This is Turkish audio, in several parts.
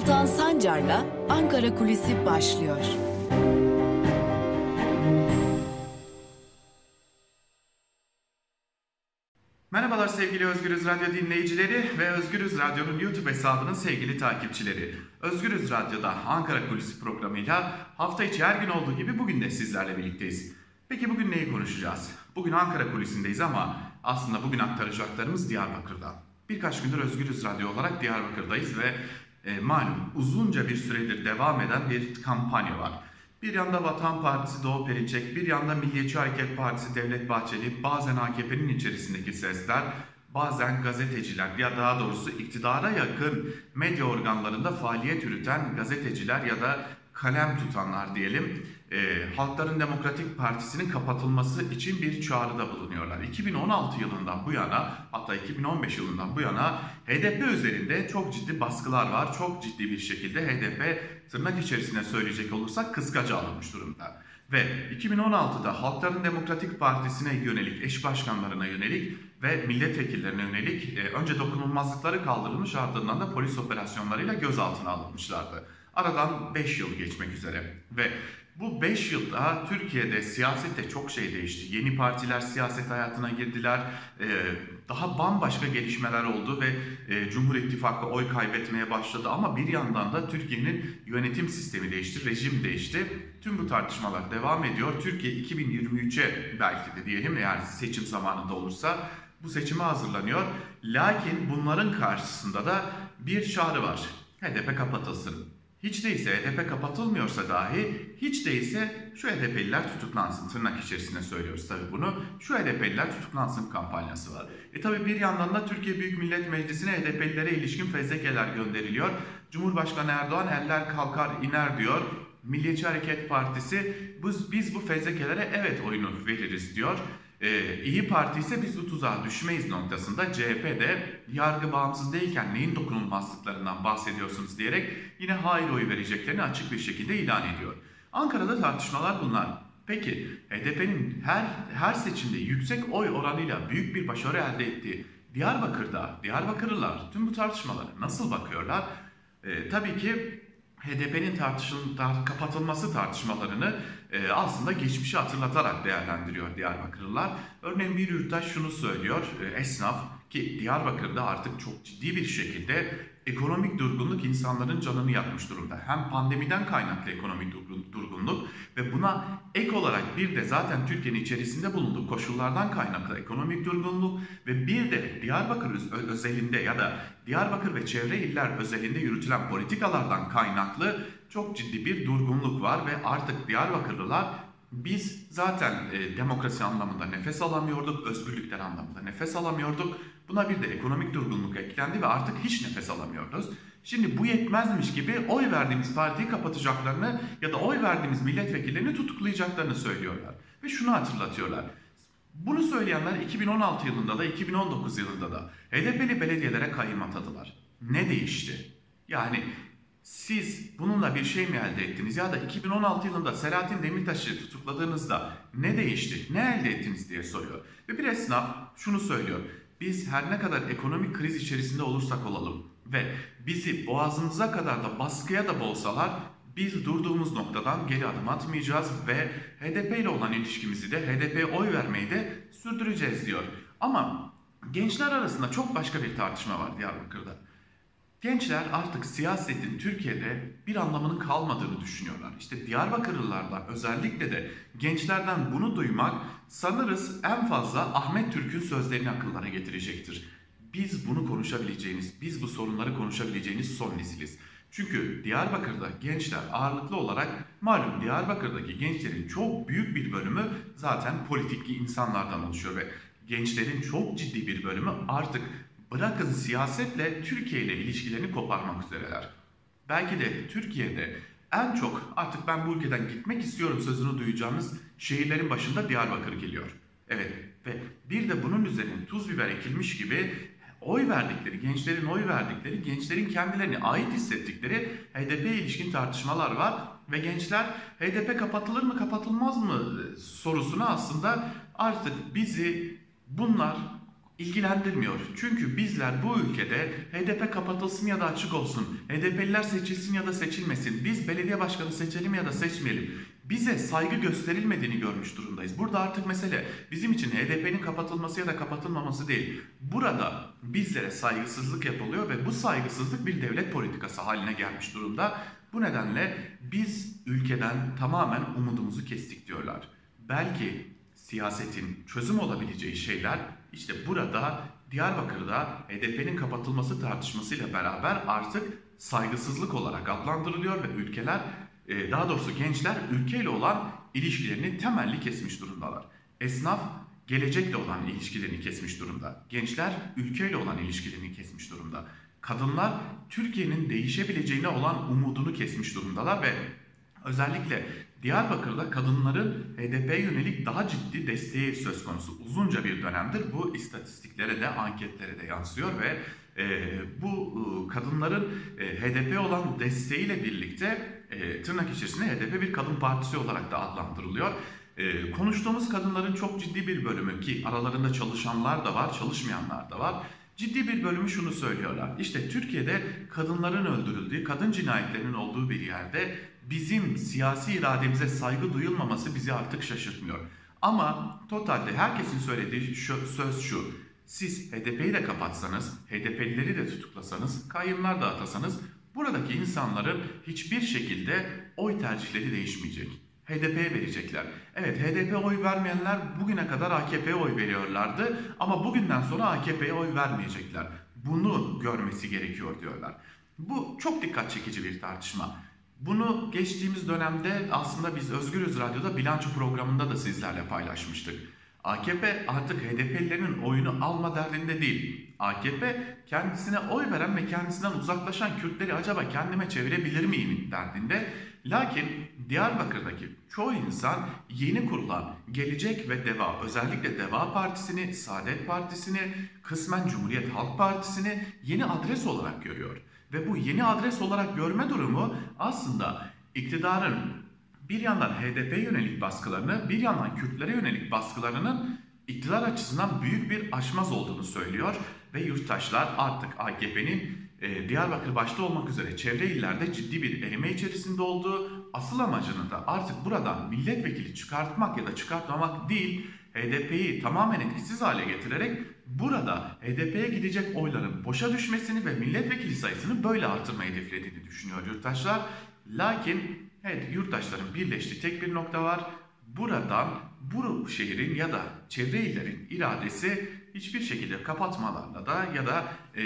Altan Sancar'la Ankara Kulisi başlıyor. Merhabalar sevgili Özgürüz Radyo dinleyicileri ve Özgürüz Radyo'nun YouTube hesabının sevgili takipçileri. Özgürüz Radyo'da Ankara Kulisi programıyla hafta içi her gün olduğu gibi bugün de sizlerle birlikteyiz. Peki bugün neyi konuşacağız? Bugün Ankara Kulisi'ndeyiz ama aslında bugün aktaracaklarımız Diyarbakır'dan. Birkaç gündür Özgürüz Radyo olarak Diyarbakır'dayız ve e, malum uzunca bir süredir devam eden bir kampanya var. Bir yanda Vatan Partisi Doğu Perinçek, bir yanda Milliyetçi Hareket Partisi Devlet Bahçeli, bazen AKP'nin içerisindeki sesler, bazen gazeteciler ya daha doğrusu iktidara yakın medya organlarında faaliyet yürüten gazeteciler ya da kalem tutanlar diyelim e, Halkların Demokratik Partisi'nin kapatılması için bir çağrıda bulunuyorlar. 2016 yılından bu yana hatta 2015 yılından bu yana HDP üzerinde çok ciddi baskılar var. Çok ciddi bir şekilde HDP tırnak içerisine söyleyecek olursak kıskaca alınmış durumda. Ve 2016'da Halkların Demokratik Partisi'ne yönelik, eş başkanlarına yönelik ve milletvekillerine yönelik e, önce dokunulmazlıkları kaldırılmış ardından da polis operasyonlarıyla gözaltına alınmışlardı. Aradan 5 yıl geçmek üzere ve bu 5 yılda Türkiye'de siyasette çok şey değişti. Yeni partiler siyaset hayatına girdiler. Ee, daha bambaşka gelişmeler oldu ve e, Cumhur İttifakı oy kaybetmeye başladı. Ama bir yandan da Türkiye'nin yönetim sistemi değişti, rejim değişti. Tüm bu tartışmalar devam ediyor. Türkiye 2023'e belki de diyelim eğer seçim zamanında olursa bu seçime hazırlanıyor. Lakin bunların karşısında da bir çağrı var. HDP kapatılsın. Hiç değilse HDP kapatılmıyorsa dahi hiç değilse şu HDP'liler tutuklansın tırnak içerisinde söylüyoruz tabi bunu. Şu HDP'liler tutuklansın kampanyası var. E tabi bir yandan da Türkiye Büyük Millet Meclisi'ne HDP'lilere ilişkin fezlekeler gönderiliyor. Cumhurbaşkanı Erdoğan eller kalkar iner diyor. Milliyetçi Hareket Partisi biz, biz bu fezlekelere evet oyunu veririz diyor. Ee, İyi Parti ise biz bu tuzağa düşmeyiz noktasında CHP'de yargı bağımsız değilken neyin dokunulmazlıklarından bahsediyorsunuz diyerek yine hayır oy vereceklerini açık bir şekilde ilan ediyor. Ankara'da tartışmalar bunlar. Peki HDP'nin her her seçimde yüksek oy oranıyla büyük bir başarı elde ettiği Diyarbakır'da Diyarbakırlılar tüm bu tartışmalara nasıl bakıyorlar? Ee, tabii ki HDP'nin tartışıl kapatılması tartışmalarını e, aslında geçmişi hatırlatarak değerlendiriyor Diyarbakırlılar. Örneğin bir yurttaş şunu söylüyor, e, esnaf ki Diyarbakır'da artık çok ciddi bir şekilde ekonomik durgunluk insanların canını yakmış durumda. Hem pandemiden kaynaklı ekonomik durgunluk ve buna ek olarak bir de zaten Türkiye'nin içerisinde bulunduğu koşullardan kaynaklı ekonomik durgunluk ve bir de Diyarbakır özelinde ya da Diyarbakır ve çevre iller özelinde yürütülen politikalardan kaynaklı çok ciddi bir durgunluk var ve artık Diyarbakırlılar biz zaten e, demokrasi anlamında nefes alamıyorduk, özgürlükler anlamında nefes alamıyorduk. Buna bir de ekonomik durgunluk eklendi ve artık hiç nefes alamıyoruz. Şimdi bu yetmezmiş gibi oy verdiğimiz partiyi kapatacaklarını ya da oy verdiğimiz milletvekillerini tutuklayacaklarını söylüyorlar. Ve şunu hatırlatıyorlar. Bunu söyleyenler 2016 yılında da 2019 yılında da HDP'li belediyelere kayyum atadılar. Ne değişti? Yani siz bununla bir şey mi elde ettiniz ya da 2016 yılında Selahattin Demirtaş'ı tutukladığınızda ne değişti, ne elde ettiniz diye soruyor. Ve bir esnaf şunu söylüyor. Biz her ne kadar ekonomik kriz içerisinde olursak olalım ve bizi boğazımıza kadar da baskıya da boğsalar biz durduğumuz noktadan geri adım atmayacağız ve HDP ile olan ilişkimizi de HDP'ye oy vermeyi de sürdüreceğiz diyor. Ama gençler arasında çok başka bir tartışma var Diyarbakır'da. Gençler artık siyasetin Türkiye'de bir anlamının kalmadığını düşünüyorlar. İşte Diyarbakırlılarla özellikle de gençlerden bunu duymak sanırız en fazla Ahmet Türk'ün sözlerini akıllara getirecektir. Biz bunu konuşabileceğiniz, biz bu sorunları konuşabileceğiniz son nesiliz. Çünkü Diyarbakır'da gençler ağırlıklı olarak malum Diyarbakır'daki gençlerin çok büyük bir bölümü zaten politik insanlardan oluşuyor ve gençlerin çok ciddi bir bölümü artık bırakın siyasetle Türkiye ile ilişkilerini koparmak üzereler. Belki de Türkiye'de en çok artık ben bu ülkeden gitmek istiyorum sözünü duyacağımız şehirlerin başında Diyarbakır geliyor. Evet ve bir de bunun üzerine tuz biber ekilmiş gibi oy verdikleri, gençlerin oy verdikleri, gençlerin kendilerini ait hissettikleri HDP'ye ilişkin tartışmalar var ve gençler HDP kapatılır mı kapatılmaz mı sorusuna aslında artık bizi bunlar ilgilendirmiyor. Çünkü bizler bu ülkede HDP kapatılsın ya da açık olsun, HDP'liler seçilsin ya da seçilmesin, biz belediye başkanı seçelim ya da seçmeyelim. Bize saygı gösterilmediğini görmüş durumdayız. Burada artık mesele bizim için HDP'nin kapatılması ya da kapatılmaması değil. Burada bizlere saygısızlık yapılıyor ve bu saygısızlık bir devlet politikası haline gelmiş durumda. Bu nedenle biz ülkeden tamamen umudumuzu kestik diyorlar. Belki siyasetin çözüm olabileceği şeyler işte burada Diyarbakır'da HDP'nin kapatılması tartışmasıyla beraber artık saygısızlık olarak adlandırılıyor ve ülkeler e, daha doğrusu gençler ülkeyle olan ilişkilerini temelli kesmiş durumdalar. Esnaf gelecekle olan ilişkilerini kesmiş durumda. Gençler ülkeyle olan ilişkilerini kesmiş durumda. Kadınlar Türkiye'nin değişebileceğine olan umudunu kesmiş durumdalar ve özellikle Diyarbakır'da kadınların HDP'ye yönelik daha ciddi desteği söz konusu. Uzunca bir dönemdir bu istatistiklere de anketlere de yansıyor ve e, bu e, kadınların e, HDP olan desteğiyle birlikte e, tırnak içerisinde HDP bir kadın partisi olarak da adlandırılıyor. E, konuştuğumuz kadınların çok ciddi bir bölümü ki aralarında çalışanlar da var, çalışmayanlar da var. Ciddi bir bölümü şunu söylüyorlar. İşte Türkiye'de kadınların öldürüldüğü, kadın cinayetlerinin olduğu bir yerde bizim siyasi irademize saygı duyulmaması bizi artık şaşırtmıyor. Ama totalde herkesin söylediği şu, söz şu. Siz HDP'yi de kapatsanız, HDP'lileri de tutuklasanız, kayınlar da atasanız buradaki insanların hiçbir şekilde oy tercihleri değişmeyecek. HDP'ye verecekler. Evet HDP oy vermeyenler bugüne kadar AKP'ye oy veriyorlardı ama bugünden sonra AKP'ye oy vermeyecekler. Bunu görmesi gerekiyor diyorlar. Bu çok dikkat çekici bir tartışma. Bunu geçtiğimiz dönemde aslında biz Özgürüz Radyo'da bilanço programında da sizlerle paylaşmıştık. AKP artık HDP'lilerin oyunu alma derdinde değil. AKP kendisine oy veren ve kendisinden uzaklaşan Kürtleri acaba kendime çevirebilir miyim derdinde. Lakin Diyarbakır'daki çoğu insan yeni kurulan Gelecek ve Deva özellikle Deva Partisi'ni, Saadet Partisi'ni, kısmen Cumhuriyet Halk Partisi'ni yeni adres olarak görüyor. Ve bu yeni adres olarak görme durumu aslında iktidarın bir yandan HDP yönelik baskılarını, bir yandan Kürtlere yönelik baskılarının iktidar açısından büyük bir aşmaz olduğunu söylüyor. Ve yurttaşlar artık AKP'nin e, Diyarbakır başta olmak üzere çevre illerde ciddi bir erime içerisinde olduğu, asıl amacını da artık buradan milletvekili çıkartmak ya da çıkartmamak değil, HDP'yi tamamen etkisiz hale getirerek burada HDP'ye gidecek oyların boşa düşmesini ve milletvekili sayısını böyle artırmayı hedeflediğini düşünüyor yurttaşlar. Lakin evet yurttaşların birleştiği tek bir nokta var. Buradan bu şehrin ya da çevre illerin iradesi hiçbir şekilde kapatmalarla da ya da e,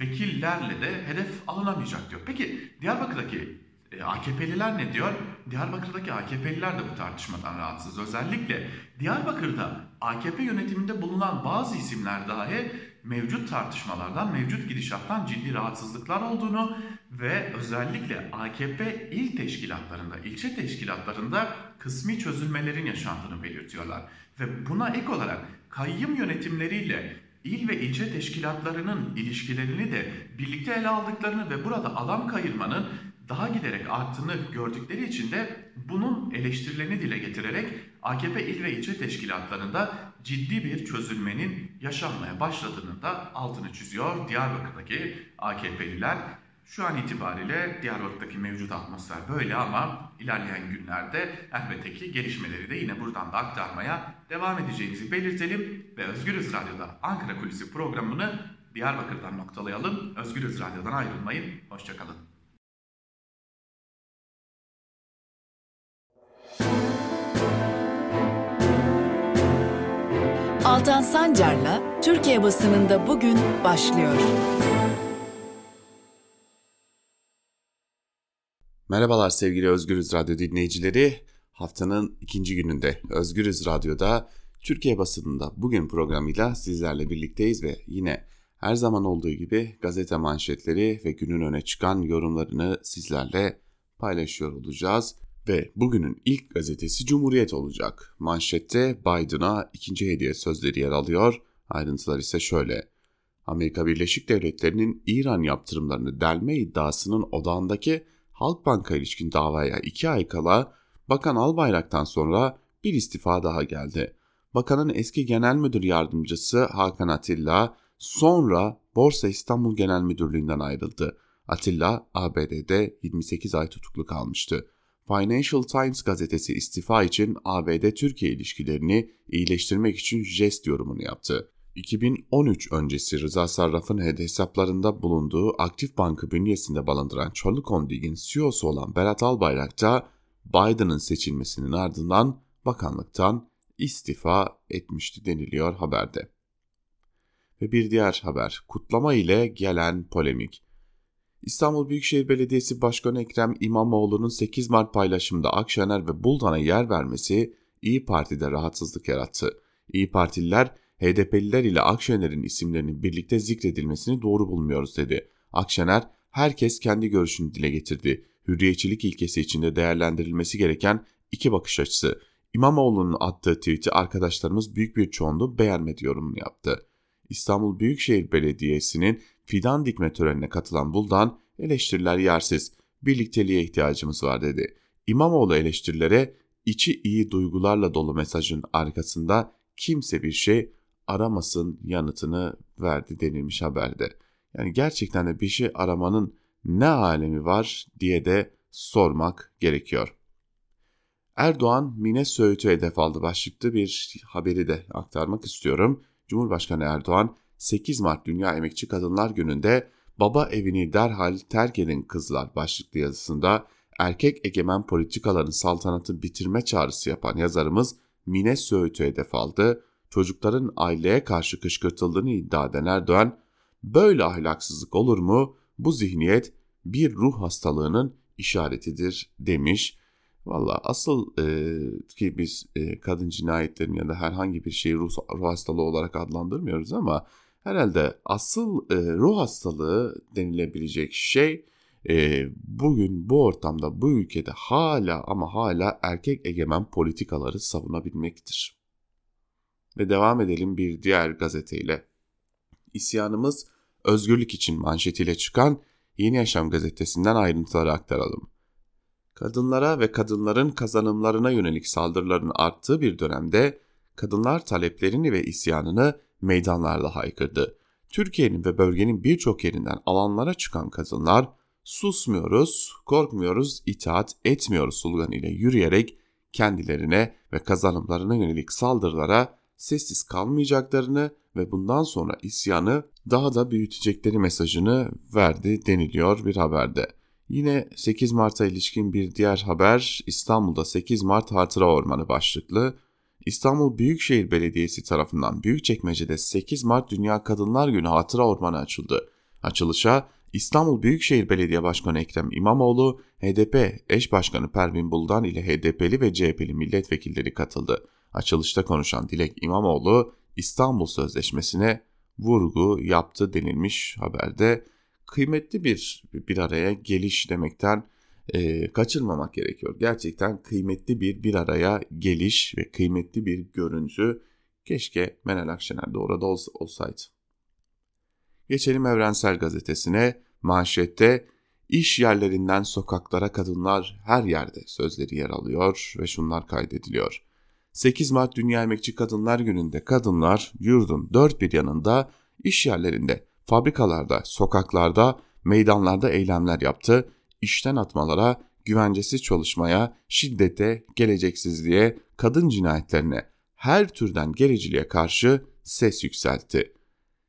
vekillerle de hedef alınamayacak diyor. Peki Diyarbakır'daki e, AKP'liler ne diyor? Diyarbakır'daki AKP'liler de bu tartışmadan rahatsız. Özellikle Diyarbakır'da AKP yönetiminde bulunan bazı isimler dahi mevcut tartışmalardan, mevcut gidişattan ciddi rahatsızlıklar olduğunu ve özellikle AKP il teşkilatlarında, ilçe teşkilatlarında kısmi çözülmelerin yaşandığını belirtiyorlar. Ve buna ek olarak kayyım yönetimleriyle il ve ilçe teşkilatlarının ilişkilerini de birlikte ele aldıklarını ve burada alan kayırmanın daha giderek arttığını gördükleri için de bunun eleştirilerini dile getirerek AKP il ve ilçe teşkilatlarında ciddi bir çözülmenin yaşanmaya başladığını da altını çiziyor Diyarbakır'daki AKP'liler. Şu an itibariyle Diyarbakır'daki mevcut atmosfer böyle ama ilerleyen günlerde elbette ki gelişmeleri de yine buradan da aktarmaya devam edeceğimizi belirtelim ve Özgürüz Radyo'da Ankara Kulisi programını Diyarbakır'dan noktalayalım. Özgürüz Radyo'dan ayrılmayın. Hoşçakalın. Altan Sancar'la Türkiye basınında bugün başlıyor. Merhabalar sevgili Özgürüz Radyo dinleyicileri. Haftanın ikinci gününde Özgürüz Radyo'da Türkiye basınında bugün programıyla sizlerle birlikteyiz ve yine her zaman olduğu gibi gazete manşetleri ve günün öne çıkan yorumlarını sizlerle paylaşıyor olacağız. Ve bugünün ilk gazetesi Cumhuriyet olacak. Manşette Biden'a ikinci hediye sözleri yer alıyor. Ayrıntılar ise şöyle. Amerika Birleşik Devletleri'nin İran yaptırımlarını delme iddiasının odağındaki Halkbank'a ilişkin davaya iki ay kala Bakan Albayrak'tan sonra bir istifa daha geldi. bakanın eski genel müdür yardımcısı Hakan Atilla sonra Borsa İstanbul Genel Müdürlüğü'nden ayrıldı. Atilla ABD'de 28 ay tutuklu kalmıştı. Financial Times gazetesi istifa için ABD-Türkiye ilişkilerini iyileştirmek için jest yorumunu yaptı. 2013 öncesi Rıza Sarraf'ın hesaplarında bulunduğu Aktif Bankı bünyesinde balındıran Charlie Holding'in CEO'su olan Berat Albayrak da Biden'ın seçilmesinin ardından bakanlıktan istifa etmişti deniliyor haberde. Ve bir diğer haber, kutlama ile gelen polemik. İstanbul Büyükşehir Belediyesi Başkanı Ekrem İmamoğlu'nun 8 Mart paylaşımında Akşener ve Buldan'a yer vermesi İyi Parti'de rahatsızlık yarattı. İyi Partililer HDP'liler ile Akşener'in isimlerinin birlikte zikredilmesini doğru bulmuyoruz dedi. Akşener herkes kendi görüşünü dile getirdi. Hürriyetçilik ilkesi içinde değerlendirilmesi gereken iki bakış açısı. İmamoğlu'nun attığı tweet'i arkadaşlarımız büyük bir çoğunluğu beğenmedi yorumunu yaptı. İstanbul Büyükşehir Belediyesi'nin fidan dikme törenine katılan Buldan eleştiriler yersiz, birlikteliğe ihtiyacımız var dedi. İmamoğlu eleştirilere içi iyi duygularla dolu mesajın arkasında kimse bir şey aramasın yanıtını verdi denilmiş haberde. Yani gerçekten de bir şey aramanın ne alemi var diye de sormak gerekiyor. Erdoğan Mine Söğüt'ü hedef aldı başlıklı bir haberi de aktarmak istiyorum. Cumhurbaşkanı Erdoğan 8 Mart Dünya Emekçi Kadınlar Günü'nde baba evini derhal terk edin kızlar başlıklı yazısında erkek egemen politikaların saltanatı bitirme çağrısı yapan yazarımız Mine Söğüt'ü hedef aldı. Çocukların aileye karşı kışkırtıldığını iddia eden Erdoğan, böyle ahlaksızlık olur mu? Bu zihniyet bir ruh hastalığının işaretidir demiş. Valla asıl e, ki biz e, kadın cinayetlerini ya da herhangi bir şeyi ruh, ruh hastalığı olarak adlandırmıyoruz ama herhalde asıl e, ruh hastalığı denilebilecek şey e, bugün bu ortamda bu ülkede hala ama hala erkek egemen politikaları savunabilmektir. Ve devam edelim bir diğer gazeteyle. İsyanımız özgürlük için manşetiyle çıkan Yeni Yaşam gazetesinden ayrıntıları aktaralım. Kadınlara ve kadınların kazanımlarına yönelik saldırıların arttığı bir dönemde kadınlar taleplerini ve isyanını meydanlarda haykırdı. Türkiye'nin ve bölgenin birçok yerinden alanlara çıkan kadınlar susmuyoruz, korkmuyoruz, itaat etmiyoruz sloganıyla yürüyerek kendilerine ve kazanımlarına yönelik saldırılara sessiz kalmayacaklarını ve bundan sonra isyanı daha da büyütecekleri mesajını verdi deniliyor bir haberde. Yine 8 Mart'a ilişkin bir diğer haber İstanbul'da 8 Mart Hatıra Ormanı başlıklı. İstanbul Büyükşehir Belediyesi tarafından Büyükçekmece'de 8 Mart Dünya Kadınlar Günü Hatıra Ormanı açıldı. Açılışa İstanbul Büyükşehir Belediye Başkanı Ekrem İmamoğlu, HDP eş başkanı Pervin Buldan ile HDP'li ve CHP'li milletvekilleri katıldı. Açılışta konuşan Dilek İmamoğlu, İstanbul Sözleşmesi'ne vurgu yaptı denilmiş haberde. Kıymetli bir bir araya geliş demekten e, kaçırmamak gerekiyor. Gerçekten kıymetli bir bir araya geliş ve kıymetli bir görüntü. Keşke Meral Akşener de orada olsaydı. Geçelim Evrensel Gazetesi'ne. Manşette iş yerlerinden sokaklara kadınlar her yerde sözleri yer alıyor ve şunlar kaydediliyor. 8 Mart Dünya Emekçi Kadınlar Günü'nde kadınlar yurdun dört bir yanında iş yerlerinde, fabrikalarda, sokaklarda, meydanlarda eylemler yaptı. İşten atmalara, güvencesiz çalışmaya, şiddete, geleceksizliğe, kadın cinayetlerine, her türden gericiliğe karşı ses yükseltti.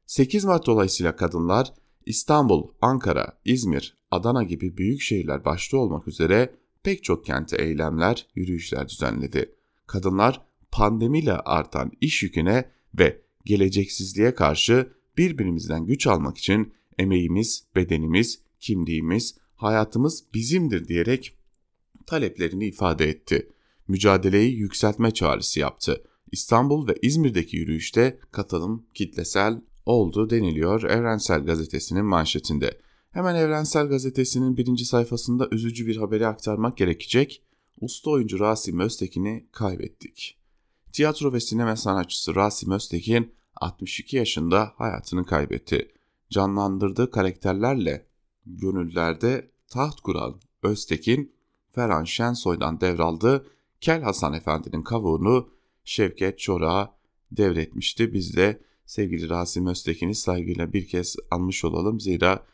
8 Mart dolayısıyla kadınlar İstanbul, Ankara, İzmir, Adana gibi büyük şehirler başta olmak üzere pek çok kente eylemler, yürüyüşler düzenledi. Kadınlar pandemiyle artan iş yüküne ve geleceksizliğe karşı birbirimizden güç almak için emeğimiz, bedenimiz, kimliğimiz, hayatımız bizimdir diyerek taleplerini ifade etti. Mücadeleyi yükseltme çağrısı yaptı. İstanbul ve İzmir'deki yürüyüşte katılım kitlesel oldu deniliyor Evrensel Gazetesi'nin manşetinde. Hemen Evrensel Gazetesi'nin birinci sayfasında üzücü bir haberi aktarmak gerekecek. Usta oyuncu Rasim Öztekin'i kaybettik. Tiyatro ve sinema sanatçısı Rasim Öztekin 62 yaşında hayatını kaybetti. Canlandırdığı karakterlerle gönüllerde taht kuran Öztekin, Ferhan Şensoy'dan devraldığı Kel Hasan Efendi'nin kavuğunu Şevket Çorak'a devretmişti. Biz de sevgili Rasim Öztekin'i saygıyla bir kez anmış olalım. Zira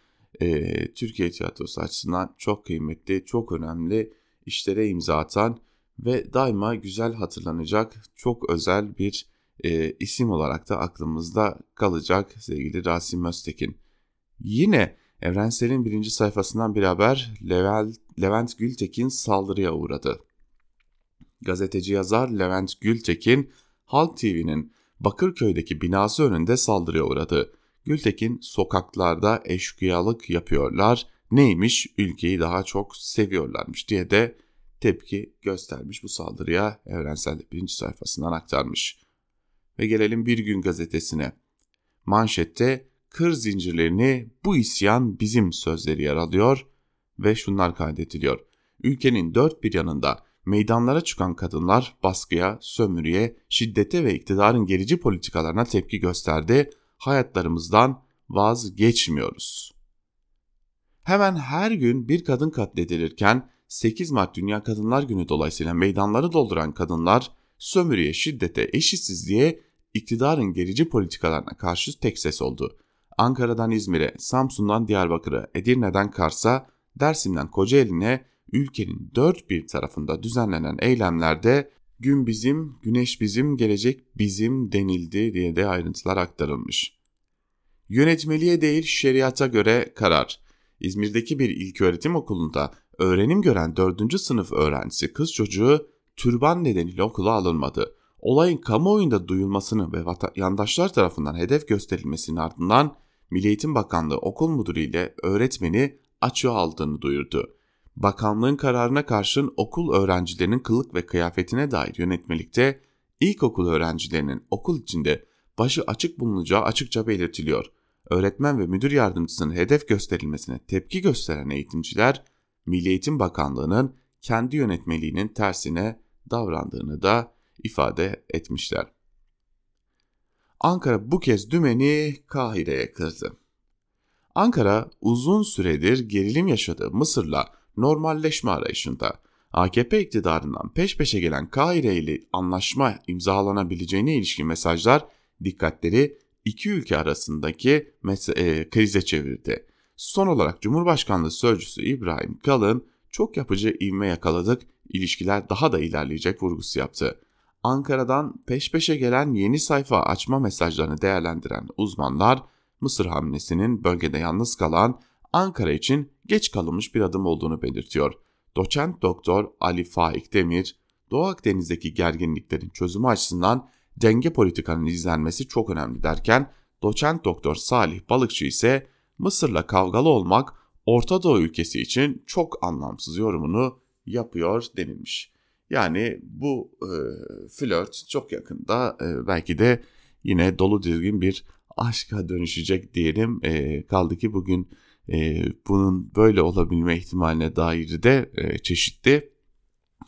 e, Türkiye tiyatrosu açısından çok kıymetli, çok önemli işlere imza atan ve daima güzel hatırlanacak çok özel bir e, isim olarak da aklımızda kalacak sevgili Rasim Öztekin. Yine Evrensel'in birinci sayfasından bir haber Levent Gültekin saldırıya uğradı. Gazeteci yazar Levent Gültekin, Halk TV'nin Bakırköy'deki binası önünde saldırıya uğradı. Gültekin sokaklarda eşkıyalık yapıyorlar, neymiş ülkeyi daha çok seviyorlarmış diye de tepki göstermiş bu saldırıya Evrensel birinci sayfasından aktarmış. Ve gelelim Bir Gün gazetesine. Manşette kır zincirlerini bu isyan bizim sözleri yer alıyor ve şunlar kaydediliyor. Ülkenin dört bir yanında meydanlara çıkan kadınlar baskıya, sömürüye, şiddete ve iktidarın gerici politikalarına tepki gösterdi. Hayatlarımızdan vazgeçmiyoruz. Hemen her gün bir kadın katledilirken 8 Mart Dünya Kadınlar Günü dolayısıyla meydanları dolduran kadınlar sömürüye, şiddete, eşitsizliğe, iktidarın gerici politikalarına karşı tek ses oldu. Ankara'dan İzmir'e, Samsun'dan Diyarbakır'a, Edirne'den Kars'a, Dersim'den Kocaeli'ne ülkenin dört bir tarafında düzenlenen eylemlerde gün bizim, güneş bizim, gelecek bizim denildi diye de ayrıntılar aktarılmış. Yönetmeliğe değil şeriata göre karar. İzmir'deki bir ilköğretim okulunda öğrenim gören 4. sınıf öğrencisi kız çocuğu türban nedeniyle okula alınmadı. Olayın kamuoyunda duyulmasını ve yandaşlar tarafından hedef gösterilmesinin ardından Milli Eğitim Bakanlığı okul müdürü ile öğretmeni açığa aldığını duyurdu. Bakanlığın kararına karşın okul öğrencilerinin kılık ve kıyafetine dair yönetmelikte ilkokul öğrencilerinin okul içinde başı açık bulunacağı açıkça belirtiliyor. Öğretmen ve müdür yardımcısının hedef gösterilmesine tepki gösteren eğitimciler Milli Eğitim Bakanlığı'nın kendi yönetmeliğinin tersine davrandığını da ifade etmişler. Ankara bu kez dümeni Kahire'ye kırdı. Ankara uzun süredir gerilim yaşadığı Mısır'la normalleşme arayışında. AKP iktidarından peş peşe gelen Kahire ile anlaşma imzalanabileceğine ilişkin mesajlar dikkatleri iki ülke arasındaki e, krize çevirdi. Son olarak Cumhurbaşkanlığı Sözcüsü İbrahim Kalın çok yapıcı ivme yakaladık, ilişkiler daha da ilerleyecek vurgusu yaptı. Ankara'dan peş peşe gelen yeni sayfa açma mesajlarını değerlendiren uzmanlar Mısır hamlesinin bölgede yalnız kalan Ankara için geç kalınmış bir adım olduğunu belirtiyor. Doçent Doktor Ali Faik Demir, Doğu Akdeniz'deki gerginliklerin çözümü açısından denge politikanın izlenmesi çok önemli derken Doçent Doktor Salih Balıkçı ise Mısır'la kavgalı olmak Orta Doğu ülkesi için çok anlamsız yorumunu yapıyor denilmiş. Yani bu e, flört çok yakında e, belki de yine dolu dizgin bir aşka dönüşecek diyelim. E, kaldı ki bugün e, bunun böyle olabilme ihtimaline dair de e, çeşitli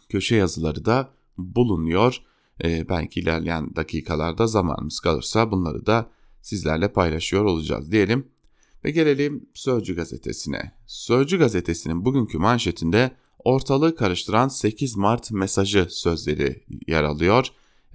köşe yazıları da bulunuyor. E, belki ilerleyen dakikalarda zamanımız kalırsa bunları da sizlerle paylaşıyor olacağız diyelim. Ve gelelim Sözcü gazetesine. Sözcü gazetesinin bugünkü manşetinde ortalığı karıştıran 8 Mart mesajı sözleri yer alıyor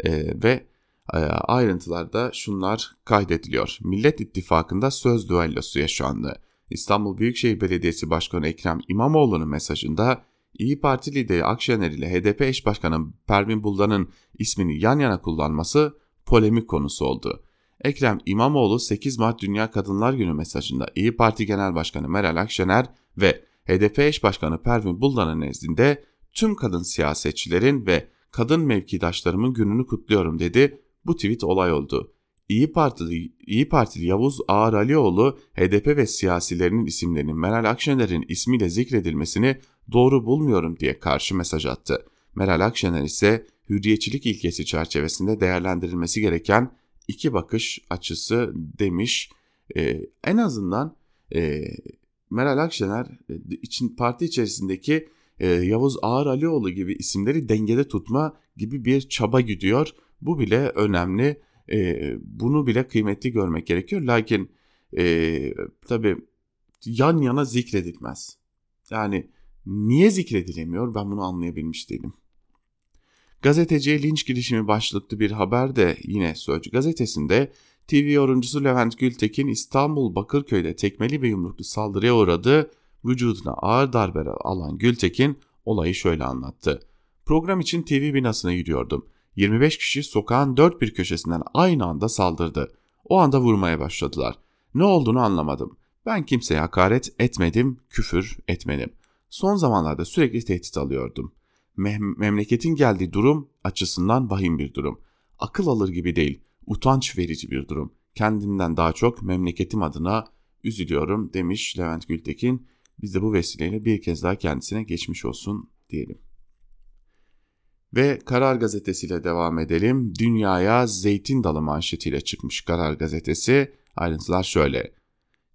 e, ve e, ayrıntılarda şunlar kaydediliyor. Millet İttifakı'nda söz düellosu yaşandı. İstanbul Büyükşehir Belediyesi Başkanı Ekrem İmamoğlu'nun mesajında İyi Parti lideri Akşener ile HDP eş başkanı Pervin Buldan'ın ismini yan yana kullanması polemik konusu oldu. Ekrem İmamoğlu 8 Mart Dünya Kadınlar Günü mesajında İyi Parti Genel Başkanı Meral Akşener ve HDP eş başkanı Pervin Buldan'ın nezdinde tüm kadın siyasetçilerin ve kadın mevkidaşlarımın gününü kutluyorum dedi. Bu tweet olay oldu. İyi Partili, İyi Partili Yavuz Ağar Alioğlu HDP ve siyasilerinin isimlerinin Meral Akşener'in ismiyle zikredilmesini doğru bulmuyorum diye karşı mesaj attı. Meral Akşener ise hürriyetçilik ilkesi çerçevesinde değerlendirilmesi gereken iki bakış açısı demiş. Ee, en azından e, Meral Akşener e, için parti içerisindeki e, Yavuz Ağar Alioğlu gibi isimleri dengede tutma gibi bir çaba gidiyor. Bu bile önemli. E, bunu bile kıymetli görmek gerekiyor. Lakin e, tabii yan yana zikredilmez. Yani niye zikredilemiyor ben bunu anlayabilmiş değilim. Gazeteciye linç girişimi başlıklı bir haber de yine Sözcü gazetesinde TV yorumcusu Levent Gültekin İstanbul Bakırköy'de tekmeli ve yumruklu saldırıya uğradı. Vücuduna ağır darbeler alan Gültekin olayı şöyle anlattı. Program için TV binasına yürüyordum. 25 kişi sokağın dört bir köşesinden aynı anda saldırdı. O anda vurmaya başladılar. Ne olduğunu anlamadım. Ben kimseye hakaret etmedim, küfür etmedim. Son zamanlarda sürekli tehdit alıyordum. Mem- memleketin geldiği durum açısından vahim bir durum. Akıl alır gibi değil, utanç verici bir durum. Kendimden daha çok memleketim adına üzülüyorum demiş Levent Gültekin. Biz de bu vesileyle bir kez daha kendisine geçmiş olsun diyelim. Ve Karar Gazetesi ile devam edelim. Dünyaya zeytin dalı manşetiyle çıkmış Karar Gazetesi. Ayrıntılar şöyle.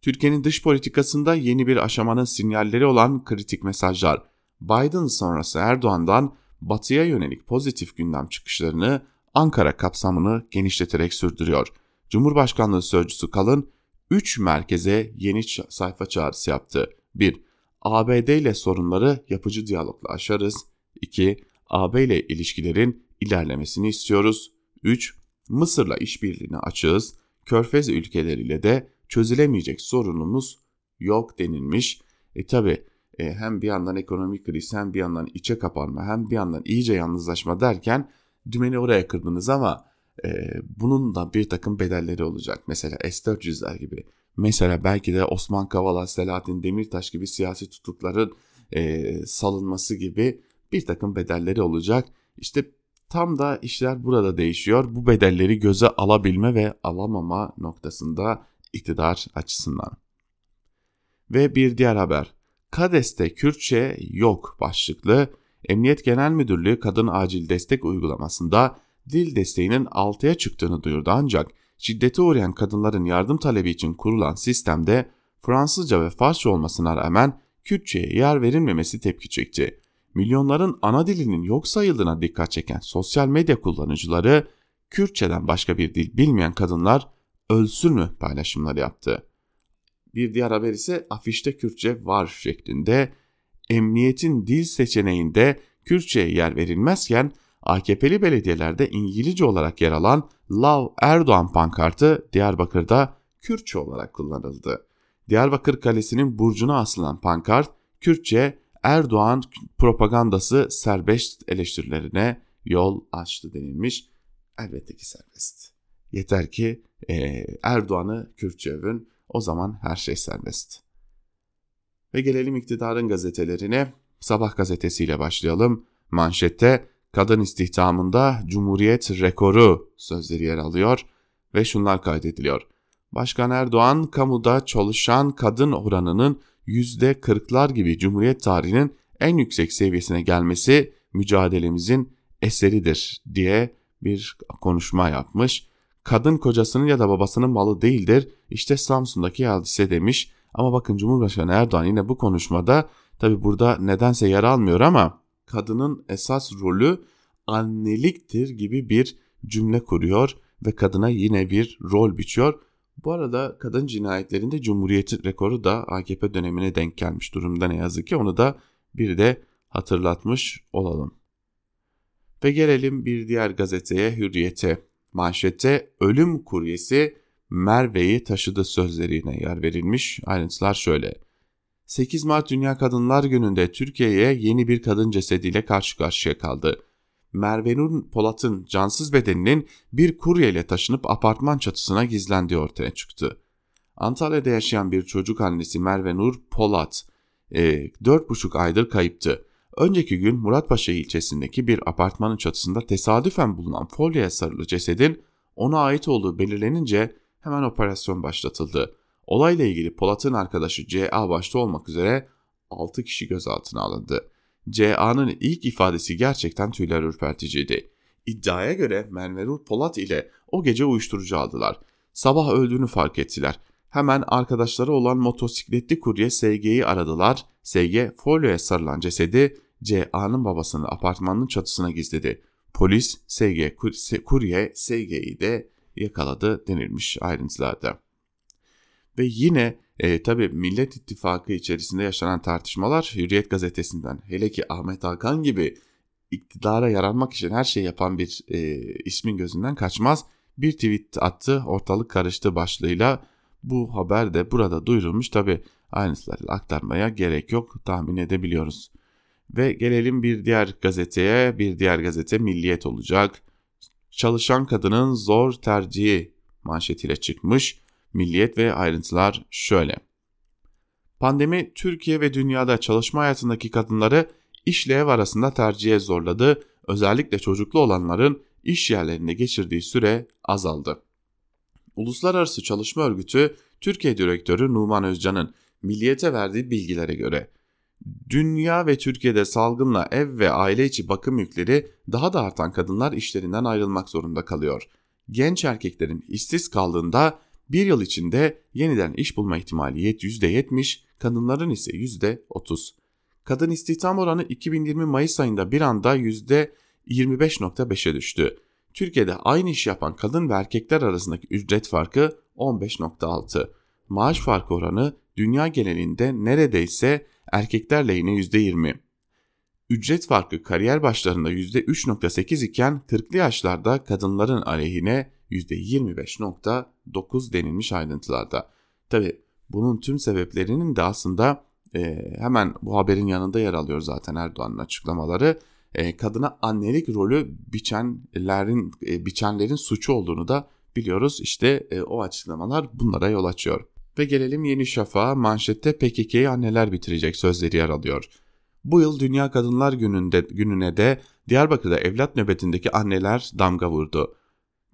Türkiye'nin dış politikasında yeni bir aşamanın sinyalleri olan kritik mesajlar. Biden sonrası Erdoğan'dan batıya yönelik pozitif gündem çıkışlarını Ankara kapsamını genişleterek sürdürüyor. Cumhurbaşkanlığı Sözcüsü Kalın 3 merkeze yeni sayfa çağrısı yaptı. 1. ABD ile sorunları yapıcı diyalogla aşarız. 2. AB ile ilişkilerin ilerlemesini istiyoruz. 3. Mısır'la işbirliğini açığız. Körfez ülkeleriyle de çözülemeyecek sorunumuz yok denilmiş. E tabi e, hem bir yandan ekonomik kriz hem bir yandan içe kapanma hem bir yandan iyice yalnızlaşma derken dümeni oraya kırdınız ama e, bunun da bir takım bedelleri olacak. Mesela S-400'ler gibi. Mesela belki de Osman Kavala, Selahattin Demirtaş gibi siyasi tutukların e, salınması gibi bir takım bedelleri olacak. İşte tam da işler burada değişiyor. Bu bedelleri göze alabilme ve alamama noktasında iktidar açısından. Ve bir diğer haber. Kades'te Kürtçe yok başlıklı Emniyet Genel Müdürlüğü Kadın Acil Destek uygulamasında dil desteğinin 6'ya çıktığını duyurdu ancak şiddete uğrayan kadınların yardım talebi için kurulan sistemde Fransızca ve Farsça olmasına rağmen Kürtçe'ye yer verilmemesi tepki çekti. Milyonların ana dilinin yok sayıldığına dikkat çeken sosyal medya kullanıcıları Kürtçeden başka bir dil bilmeyen kadınlar ölsün mü paylaşımları yaptı. Bir diğer haber ise afişte Kürtçe var şeklinde emniyetin dil seçeneğinde Kürtçe'ye yer verilmezken AKP'li belediyelerde İngilizce olarak yer alan Love Erdoğan pankartı Diyarbakır'da Kürtçe olarak kullanıldı. Diyarbakır Kalesi'nin burcuna asılan pankart Kürtçe Erdoğan propagandası serbest eleştirilerine yol açtı denilmiş. Elbette ki serbest. Yeter ki e, Erdoğan'ı Kürtçe övün o zaman her şey serbest. Ve gelelim iktidarın gazetelerine. Sabah gazetesiyle başlayalım. Manşette kadın istihdamında Cumhuriyet rekoru sözleri yer alıyor ve şunlar kaydediliyor. Başkan Erdoğan kamuda çalışan kadın oranının %40'lar gibi Cumhuriyet tarihinin en yüksek seviyesine gelmesi mücadelemizin eseridir diye bir konuşma yapmış. Kadın kocasının ya da babasının malı değildir. İşte Samsun'daki hadise demiş. Ama bakın Cumhurbaşkanı Erdoğan yine bu konuşmada tabi burada nedense yer almıyor ama kadının esas rolü anneliktir gibi bir cümle kuruyor ve kadına yine bir rol biçiyor. Bu arada kadın cinayetlerinde Cumhuriyet rekoru da AKP dönemine denk gelmiş durumda ne yazık ki onu da bir de hatırlatmış olalım. Ve gelelim bir diğer gazeteye Hürriyet'e. Manşette ölüm kuryesi Merve'yi taşıdı sözlerine yer verilmiş. Ayrıntılar şöyle. 8 Mart Dünya Kadınlar Günü'nde Türkiye'ye yeni bir kadın cesediyle karşı karşıya kaldı. Merve Nur Polat'ın cansız bedeninin bir kuryeyle taşınıp apartman çatısına gizlendiği ortaya çıktı. Antalya'da yaşayan bir çocuk annesi Merve Nur Polat e, 4,5 aydır kayıptı. Önceki gün Muratpaşa ilçesindeki bir apartmanın çatısında tesadüfen bulunan folyoya sarılı cesedin ona ait olduğu belirlenince hemen operasyon başlatıldı. Olayla ilgili Polat'ın arkadaşı C.A. başta olmak üzere 6 kişi gözaltına alındı. C.A.'nın ilk ifadesi gerçekten tüyler ürperticiydi. İddiaya göre Menverur Polat ile o gece uyuşturucu aldılar. Sabah öldüğünü fark ettiler. Hemen arkadaşları olan motosikletli kurye SG'yi aradılar. SG folyoya sarılan cesedi C.A.'nın babasının apartmanının çatısına gizledi. Polis SG kurye SG'yi de yakaladı denilmiş ayrıntılarda. Ve yine e, tabi Millet İttifakı içerisinde yaşanan tartışmalar Hürriyet gazetesinden hele ki Ahmet Hakan gibi iktidara yaranmak için her şeyi yapan bir e, ismin gözünden kaçmaz. Bir tweet attı ortalık karıştı başlığıyla bu haber de burada duyurulmuş tabi ayrıntılarıyla aktarmaya gerek yok tahmin edebiliyoruz. Ve gelelim bir diğer gazeteye bir diğer gazete Milliyet olacak. Çalışan kadının zor tercihi manşetiyle çıkmış. Milliyet ve ayrıntılar şöyle. Pandemi Türkiye ve dünyada çalışma hayatındaki kadınları işle ev arasında tercihe zorladı. Özellikle çocuklu olanların iş yerlerinde geçirdiği süre azaldı. Uluslararası Çalışma Örgütü Türkiye Direktörü Numan Özcan'ın Milliyet'e verdiği bilgilere göre dünya ve Türkiye'de salgınla ev ve aile içi bakım yükleri daha da artan kadınlar işlerinden ayrılmak zorunda kalıyor. Genç erkeklerin işsiz kaldığında bir yıl içinde yeniden iş bulma ihtimali %70, kadınların ise %30. Kadın istihdam oranı 2020 Mayıs ayında bir anda %25.5'e düştü. Türkiye'de aynı iş yapan kadın ve erkekler arasındaki ücret farkı 15.6. Maaş farkı oranı dünya genelinde neredeyse erkekler lehine %20. Ücret farkı kariyer başlarında %3.8 iken 40'lı yaşlarda kadınların aleyhine %25.9 denilmiş ayrıntılarda. Tabi bunun tüm sebeplerinin de aslında e, hemen bu haberin yanında yer alıyor zaten Erdoğan'ın açıklamaları. E, kadına annelik rolü biçenlerin e, biçenlerin suçu olduğunu da biliyoruz. İşte e, o açıklamalar bunlara yol açıyor. Ve gelelim Yeni Şafak'a manşette PKK'yi anneler bitirecek sözleri yer alıyor. Bu yıl Dünya Kadınlar Günü'nde, gününe de Diyarbakır'da evlat nöbetindeki anneler damga vurdu.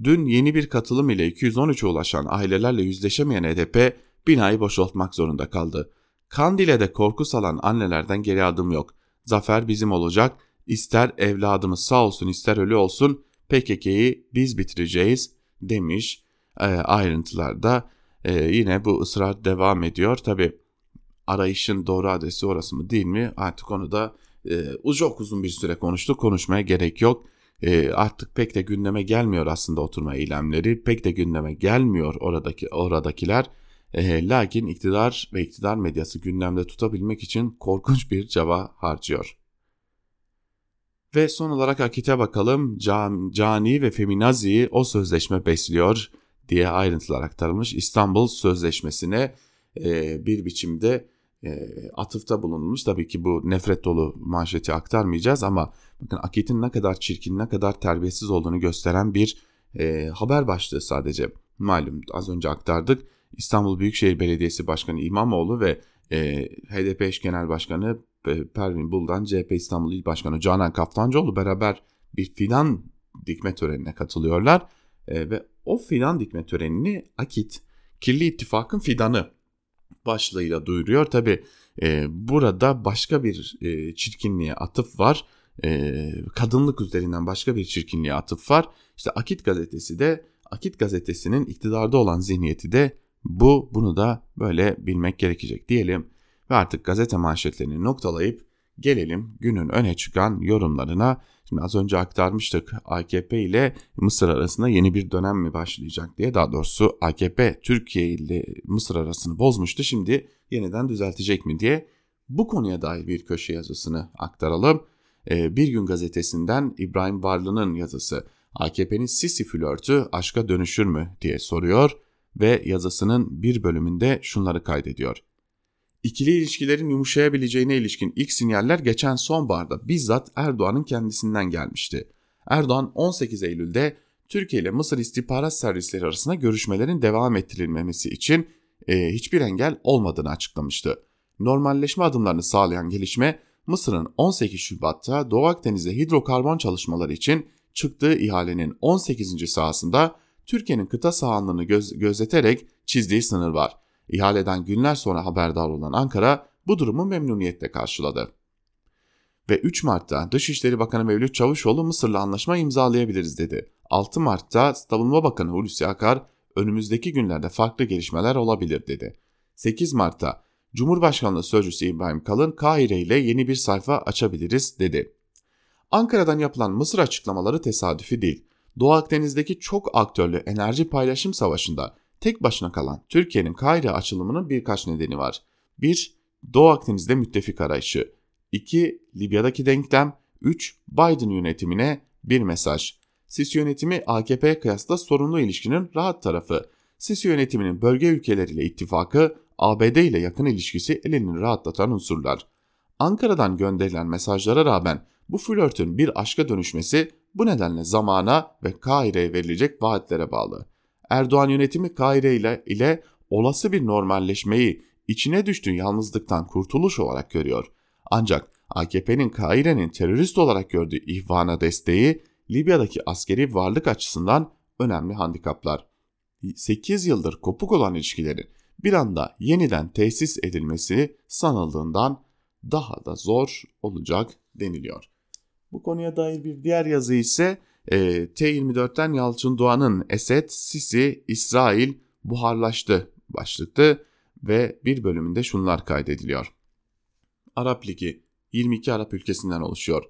Dün yeni bir katılım ile 213'e ulaşan ailelerle yüzleşemeyen HDP binayı boşaltmak zorunda kaldı. Kandil'e de korku salan annelerden geri adım yok. Zafer bizim olacak. İster evladımız sağ olsun ister ölü olsun PKK'yi biz bitireceğiz demiş e, ayrıntılarda. E, yine bu ısrar devam ediyor. Tabi arayışın doğru adresi orası mı değil mi artık onu da e, çok uzun bir süre konuştuk konuşmaya gerek yok. E, artık pek de gündeme gelmiyor aslında oturma eylemleri pek de gündeme gelmiyor oradaki oradakiler. E, lakin iktidar ve iktidar medyası gündemde tutabilmek için korkunç bir ceva harcıyor. Ve son olarak Akit'e bakalım. Can, cani ve feminaziyi o sözleşme besliyor diye ayrıntılar aktarılmış. İstanbul Sözleşmesi'ne e, bir biçimde e, atıfta bulunmuş. Tabii ki bu nefret dolu manşeti aktarmayacağız ama bakın Akit'in ne kadar çirkin, ne kadar terbiyesiz olduğunu gösteren bir e, haber başlığı sadece. Malum az önce aktardık. İstanbul Büyükşehir Belediyesi Başkanı İmamoğlu ve e, HDP eş genel başkanı Pervin Buldan, CHP İstanbul İl Başkanı Canan Kaftancıoğlu beraber bir fidan dikme törenine katılıyorlar. E, ve o fidan dikme törenini Akit, Kirli İttifak'ın fidanı başlığıyla duyuruyor. Tabi e, burada başka bir e, çirkinliğe atıf var. E, kadınlık üzerinden başka bir çirkinliğe atıf var. İşte Akit gazetesi de Akit gazetesinin iktidarda olan zihniyeti de bu bunu da böyle bilmek gerekecek diyelim ve artık gazete manşetlerini noktalayıp gelelim günün öne çıkan yorumlarına. Şimdi az önce aktarmıştık AKP ile Mısır arasında yeni bir dönem mi başlayacak diye. Daha doğrusu AKP Türkiye ile Mısır arasını bozmuştu. Şimdi yeniden düzeltecek mi diye bu konuya dair bir köşe yazısını aktaralım. Ee, bir gün gazetesinden İbrahim Varlı'nın yazısı AKP'nin Sisi flörtü aşka dönüşür mü diye soruyor ve yazısının bir bölümünde şunları kaydediyor. İkili ilişkilerin yumuşayabileceğine ilişkin ilk sinyaller geçen sonbaharda bizzat Erdoğan'ın kendisinden gelmişti. Erdoğan 18 Eylül'de Türkiye ile Mısır istihbarat servisleri arasında görüşmelerin devam ettirilmemesi için e, hiçbir engel olmadığını açıklamıştı. Normalleşme adımlarını sağlayan gelişme Mısır'ın 18 Şubat'ta Doğu Akdeniz'de hidrokarbon çalışmaları için çıktığı ihalenin 18. sahasında Türkiye'nin kıta sahanlığını göz, gözeterek çizdiği sınır var. İhaleden günler sonra haberdar olan Ankara bu durumu memnuniyetle karşıladı. Ve 3 Mart'ta Dışişleri Bakanı Mevlüt Çavuşoğlu Mısır'la anlaşma imzalayabiliriz dedi. 6 Mart'ta Savunma Bakanı Hulusi Akar önümüzdeki günlerde farklı gelişmeler olabilir dedi. 8 Mart'ta Cumhurbaşkanlığı Sözcüsü İbrahim Kalın Kahire ile yeni bir sayfa açabiliriz dedi. Ankara'dan yapılan Mısır açıklamaları tesadüfi değil. Doğu Akdeniz'deki çok aktörlü enerji paylaşım savaşında tek başına kalan Türkiye'nin Kahire açılımının birkaç nedeni var. 1. Doğu Akdeniz'de müttefik arayışı. 2. Libya'daki denklem 3. Biden yönetimine bir mesaj. Sisi yönetimi AKP'ye kıyasla sorunlu ilişkinin rahat tarafı. Sisi yönetiminin bölge ülkeleriyle ittifakı, ABD ile yakın ilişkisi elini rahatlatan unsurlar. Ankara'dan gönderilen mesajlara rağmen bu flörtün bir aşka dönüşmesi bu nedenle zamana ve Kahire'ye verilecek vaatlere bağlı. Erdoğan yönetimi Kahire ile, ile olası bir normalleşmeyi içine düştüğü yalnızlıktan kurtuluş olarak görüyor. Ancak AKP'nin Kahire'nin terörist olarak gördüğü ihvana desteği Libya'daki askeri varlık açısından önemli handikaplar. 8 yıldır kopuk olan ilişkilerin bir anda yeniden tesis edilmesi sanıldığından daha da zor olacak deniliyor. Bu konuya dair bir diğer yazı ise e, T24'ten Yalçın Doğan'ın Esed, Sisi, İsrail buharlaştı başlıklı ve bir bölümünde şunlar kaydediliyor. Arap Ligi 22 Arap ülkesinden oluşuyor.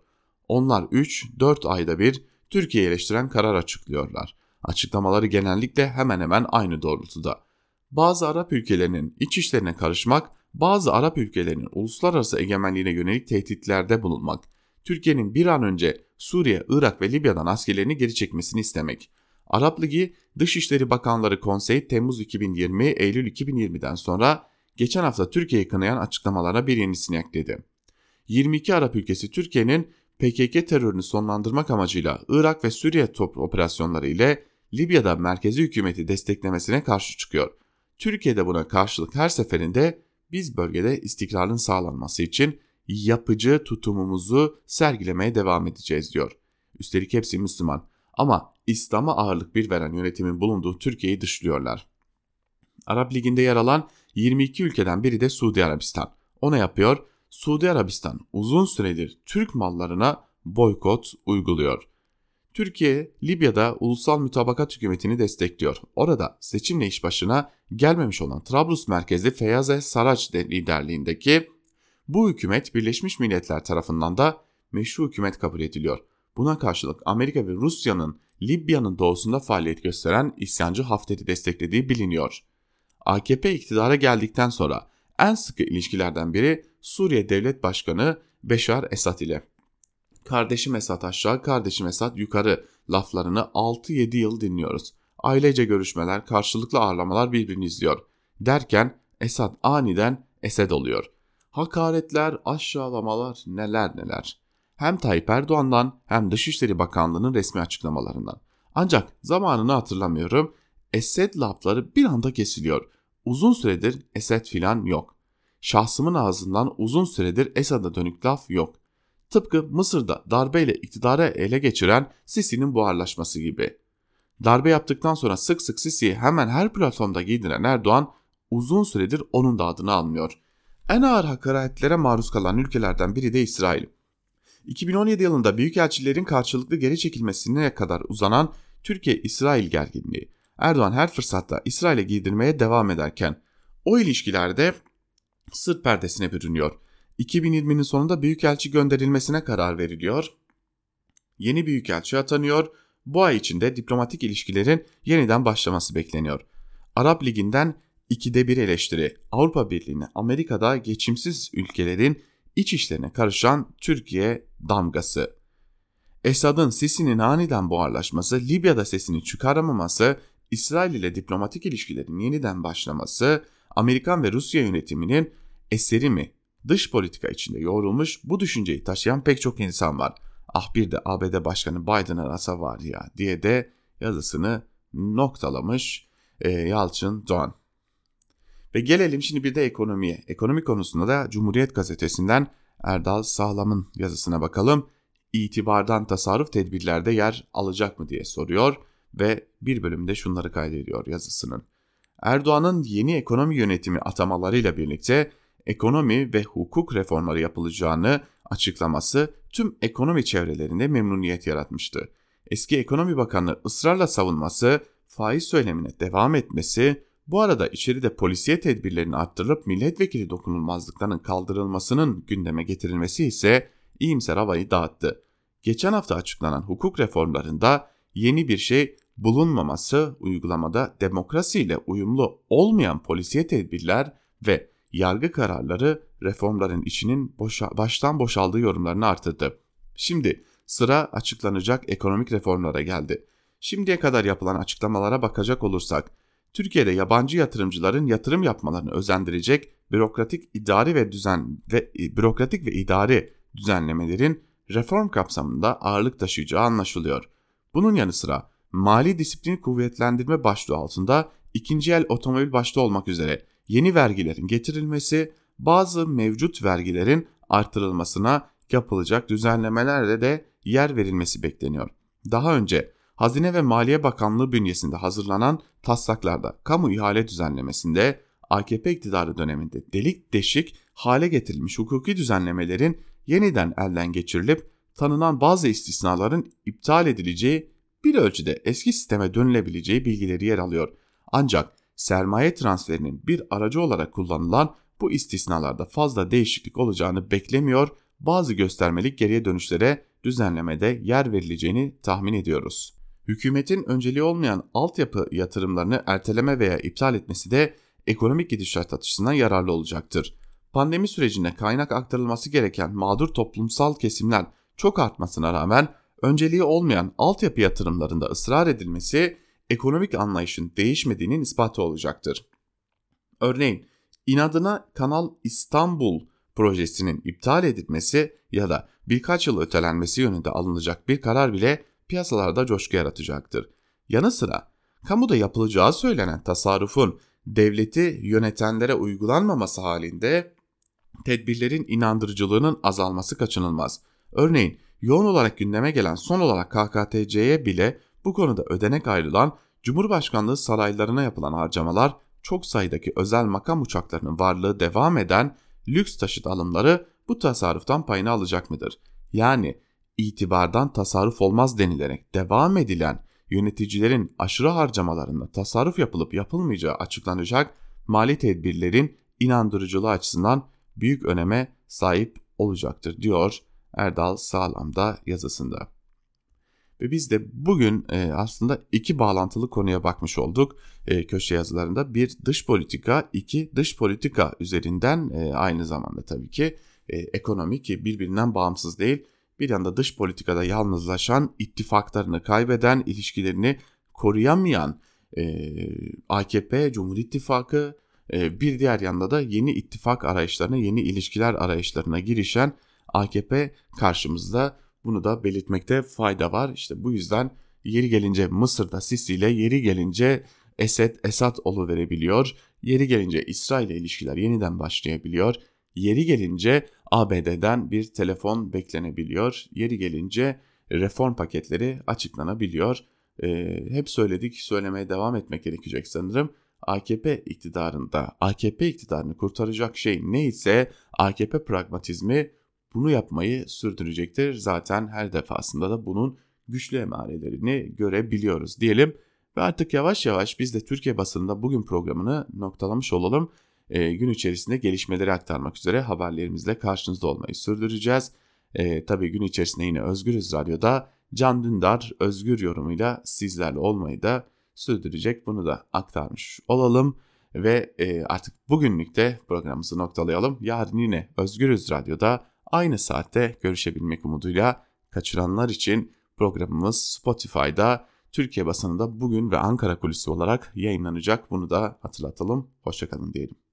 Onlar 3-4 ayda bir Türkiye'yi eleştiren karar açıklıyorlar. Açıklamaları genellikle hemen hemen aynı doğrultuda. Bazı Arap ülkelerinin iç işlerine karışmak, bazı Arap ülkelerinin uluslararası egemenliğine yönelik tehditlerde bulunmak, Türkiye'nin bir an önce Suriye, Irak ve Libya'dan askerlerini geri çekmesini istemek. Arap Ligi Dışişleri Bakanları Konseyi Temmuz 2020, Eylül 2020'den sonra geçen hafta Türkiye'yi kınayan açıklamalara bir yenisini ekledi. 22 Arap ülkesi Türkiye'nin PKK terörünü sonlandırmak amacıyla Irak ve Suriye top operasyonları ile Libya'da merkezi hükümeti desteklemesine karşı çıkıyor. Türkiye de buna karşılık her seferinde biz bölgede istikrarın sağlanması için yapıcı tutumumuzu sergilemeye devam edeceğiz diyor. Üstelik hepsi Müslüman ama İslam'a ağırlık bir veren yönetimin bulunduğu Türkiye'yi dışlıyorlar. Arap Ligi'nde yer alan 22 ülkeden biri de Suudi Arabistan. O ne yapıyor? Suudi Arabistan uzun süredir Türk mallarına boykot uyguluyor. Türkiye, Libya'da ulusal mütabakat hükümetini destekliyor. Orada seçimle iş başına gelmemiş olan Trablus merkezli Feyaze Saraç liderliğindeki bu hükümet Birleşmiş Milletler tarafından da meşru hükümet kabul ediliyor. Buna karşılık Amerika ve Rusya'nın Libya'nın doğusunda faaliyet gösteren isyancı Hafter'i desteklediği biliniyor. AKP iktidara geldikten sonra en sıkı ilişkilerden biri Suriye Devlet Başkanı Beşar Esad ile. Kardeşim Esad aşağı, kardeşim Esad yukarı laflarını 6-7 yıl dinliyoruz. Ailece görüşmeler, karşılıklı ağırlamalar birbirini izliyor. Derken Esad aniden Esed oluyor. Hakaretler, aşağılamalar neler neler. Hem Tayyip Erdoğan'dan hem Dışişleri Bakanlığı'nın resmi açıklamalarından. Ancak zamanını hatırlamıyorum. Esed lafları bir anda kesiliyor. Uzun süredir Esed filan yok. Şahsımın ağzından uzun süredir Esad'a dönük laf yok. Tıpkı Mısır'da darbeyle iktidara ele geçiren Sisi'nin buharlaşması gibi. Darbe yaptıktan sonra sık sık Sisi'yi hemen her platformda giydiren Erdoğan uzun süredir onun da adını almıyor. En ağır hakaretlere maruz kalan ülkelerden biri de İsrail. 2017 yılında büyükelçilerin karşılıklı geri çekilmesine kadar uzanan Türkiye-İsrail gerginliği. Erdoğan her fırsatta İsrail'e giydirmeye devam ederken o ilişkilerde sırt perdesine bürünüyor. 2020'nin sonunda büyükelçi gönderilmesine karar veriliyor. Yeni büyükelçi atanıyor. Bu ay içinde diplomatik ilişkilerin yeniden başlaması bekleniyor. Arap Ligi'nden ikide bir eleştiri. Avrupa Birliği'ne Amerika'da geçimsiz ülkelerin iç işlerine karışan Türkiye damgası. Esad'ın Sisi'nin aniden buharlaşması, Libya'da sesini çıkaramaması, İsrail ile diplomatik ilişkilerin yeniden başlaması, Amerikan ve Rusya yönetiminin eseri mi dış politika içinde yoğrulmuş bu düşünceyi taşıyan pek çok insan var. Ah bir de ABD Başkanı Biden arasa var ya diye de yazısını noktalamış e, Yalçın Doğan. Ve gelelim şimdi bir de ekonomiye. Ekonomi konusunda da Cumhuriyet Gazetesi'nden Erdal Sağlam'ın yazısına bakalım. İtibardan tasarruf tedbirlerde yer alacak mı diye soruyor ve bir bölümde şunları kaydediyor yazısının. Erdoğan'ın yeni ekonomi yönetimi atamalarıyla birlikte ekonomi ve hukuk reformları yapılacağını açıklaması tüm ekonomi çevrelerinde memnuniyet yaratmıştı. Eski Ekonomi Bakanı ısrarla savunması, faiz söylemine devam etmesi, bu arada içeride polisiye tedbirlerinin arttırılıp milletvekili dokunulmazlıklarının kaldırılmasının gündeme getirilmesi ise iyimser havayı dağıttı. Geçen hafta açıklanan hukuk reformlarında yeni bir şey bulunmaması uygulamada demokrasiyle uyumlu olmayan polisiye tedbirler ve yargı kararları reformların içinin boşa, baştan boşaldığı yorumlarını artırdı. Şimdi sıra açıklanacak ekonomik reformlara geldi. Şimdiye kadar yapılan açıklamalara bakacak olursak, Türkiye'de yabancı yatırımcıların yatırım yapmalarını özendirecek bürokratik idari ve düzen ve e, bürokratik ve idari düzenlemelerin reform kapsamında ağırlık taşıyacağı anlaşılıyor. Bunun yanı sıra mali disiplini kuvvetlendirme başlığı altında ikinci el otomobil başta olmak üzere yeni vergilerin getirilmesi, bazı mevcut vergilerin artırılmasına yapılacak düzenlemelerle de yer verilmesi bekleniyor. Daha önce Hazine ve Maliye Bakanlığı bünyesinde hazırlanan taslaklarda kamu ihale düzenlemesinde AKP iktidarı döneminde delik deşik hale getirilmiş hukuki düzenlemelerin yeniden elden geçirilip tanınan bazı istisnaların iptal edileceği bir ölçüde eski sisteme dönülebileceği bilgileri yer alıyor. Ancak sermaye transferinin bir aracı olarak kullanılan bu istisnalarda fazla değişiklik olacağını beklemiyor, bazı göstermelik geriye dönüşlere düzenlemede yer verileceğini tahmin ediyoruz. Hükümetin önceliği olmayan altyapı yatırımlarını erteleme veya iptal etmesi de ekonomik gidişat açısından yararlı olacaktır. Pandemi sürecinde kaynak aktarılması gereken mağdur toplumsal kesimler çok artmasına rağmen önceliği olmayan altyapı yatırımlarında ısrar edilmesi ekonomik anlayışın değişmediğinin ispatı olacaktır. Örneğin inadına Kanal İstanbul projesinin iptal edilmesi ya da birkaç yıl ötelenmesi yönünde alınacak bir karar bile piyasalarda coşku yaratacaktır. Yanı sıra kamuda yapılacağı söylenen tasarrufun devleti yönetenlere uygulanmaması halinde tedbirlerin inandırıcılığının azalması kaçınılmaz. Örneğin yoğun olarak gündeme gelen son olarak KKTC'ye bile bu konuda ödenek ayrılan Cumhurbaşkanlığı saraylarına yapılan harcamalar çok sayıdaki özel makam uçaklarının varlığı devam eden lüks taşıt alımları bu tasarruftan payını alacak mıdır? Yani itibardan tasarruf olmaz denilerek devam edilen yöneticilerin aşırı harcamalarında tasarruf yapılıp yapılmayacağı açıklanacak mali tedbirlerin inandırıcılığı açısından büyük öneme sahip olacaktır diyor Erdal Sağlam'da yazısında. Ve biz de bugün e, aslında iki bağlantılı konuya bakmış olduk e, köşe yazılarında. Bir dış politika, iki dış politika üzerinden e, aynı zamanda tabii ki e, ekonomi ki birbirinden bağımsız değil. Bir yanda dış politikada yalnızlaşan, ittifaklarını kaybeden, ilişkilerini koruyamayan e, AKP, Cumhur İttifakı, e, bir diğer yanda da yeni ittifak arayışlarına, yeni ilişkiler arayışlarına girişen AKP karşımızda bunu da belirtmekte fayda var. İşte bu yüzden yeri gelince Mısır'da Sisi ile yeri gelince Esed Esad verebiliyor. Yeri gelince İsrail ile ilişkiler yeniden başlayabiliyor. Yeri gelince ABD'den bir telefon beklenebiliyor. Yeri gelince reform paketleri açıklanabiliyor. Ee, hep söyledik, söylemeye devam etmek gerekecek sanırım. AKP iktidarında, AKP iktidarını kurtaracak şey neyse AKP pragmatizmi bunu yapmayı sürdürecektir. Zaten her defasında da bunun güçlü emarelerini görebiliyoruz diyelim. Ve artık yavaş yavaş biz de Türkiye basınında bugün programını noktalamış olalım. E, gün içerisinde gelişmeleri aktarmak üzere haberlerimizle karşınızda olmayı sürdüreceğiz. E, tabii gün içerisinde yine Özgürüz Radyo'da Can Dündar özgür yorumuyla sizlerle olmayı da sürdürecek. Bunu da aktarmış olalım ve e, artık bugünlük de programımızı noktalayalım. Yarın yine Özgürüz Radyo'da aynı saatte görüşebilmek umuduyla kaçıranlar için programımız Spotify'da Türkiye basınında bugün ve Ankara kulisi olarak yayınlanacak. Bunu da hatırlatalım. Hoşçakalın diyelim.